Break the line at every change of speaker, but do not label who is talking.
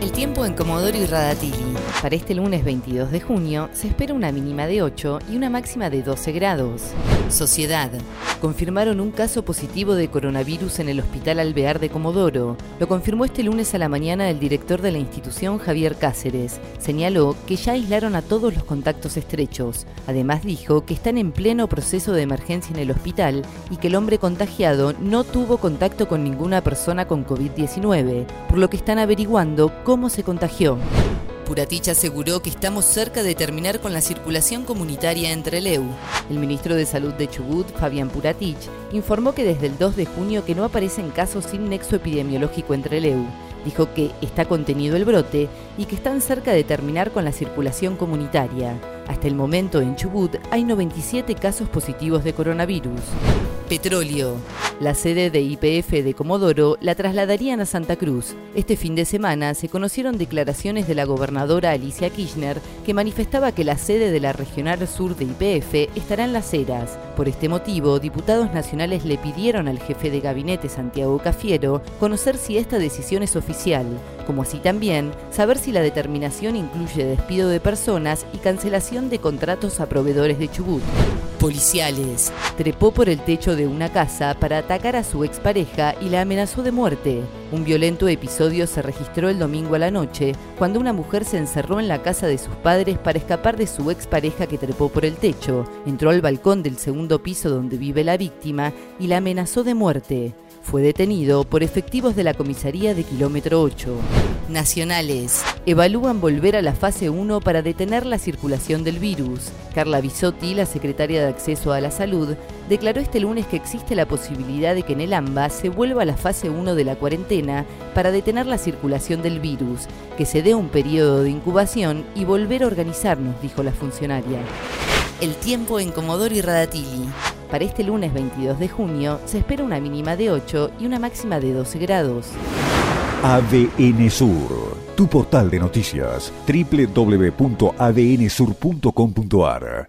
El tiempo en Comodoro y Radatili. Para este lunes 22 de junio se espera una mínima de 8 y una máxima de 12 grados. Sociedad. Confirmaron un caso positivo de coronavirus en el Hospital Alvear de Comodoro. Lo confirmó este lunes a la mañana el director de la institución, Javier Cáceres. Señaló que ya aislaron a todos los contactos estrechos. Además dijo que están en pleno proceso de emergencia en el hospital y que el hombre contagiado no tuvo contacto con ninguna persona con COVID-19, por lo que están averiguando cómo se contagió. Puratich aseguró que estamos cerca de terminar con la circulación comunitaria entre Leu. El ministro de Salud de Chubut, Fabián Puratich, informó que desde el 2 de junio que no aparecen casos sin nexo epidemiológico entre Leu. Dijo que está contenido el brote y que están cerca de terminar con la circulación comunitaria. Hasta el momento en Chubut hay 97 casos positivos de coronavirus. Petróleo. La sede de IPF de Comodoro la trasladarían a Santa Cruz. Este fin de semana se conocieron declaraciones de la gobernadora Alicia Kirchner que manifestaba que la sede de la Regional Sur de IPF estará en Las Heras. Por este motivo, diputados nacionales le pidieron al jefe de gabinete Santiago Cafiero conocer si esta decisión es oficial, como así también saber si la determinación incluye despido de personas y cancelación de contratos a proveedores de Chubut. Policiales. Trepó por el techo de una casa para atacar a su expareja y la amenazó de muerte. Un violento episodio se registró el domingo a la noche, cuando una mujer se encerró en la casa de sus padres para escapar de su expareja que trepó por el techo, entró al balcón del segundo piso donde vive la víctima y la amenazó de muerte. Fue detenido por efectivos de la comisaría de kilómetro 8. Nacionales. Evalúan volver a la fase 1 para detener la circulación del virus. Carla Bisotti, la secretaria de Acceso a la Salud, declaró este lunes que existe la posibilidad de que en el AMBA se vuelva a la fase 1 de la cuarentena para detener la circulación del virus, que se dé un periodo de incubación y volver a organizarnos, dijo la funcionaria. El tiempo en Comodoro y Radatili. Para este lunes 22 de junio se espera una mínima de 8 y una máxima de 12 grados.
ADN Sur, tu portal de noticias, www.adnsur.com.ar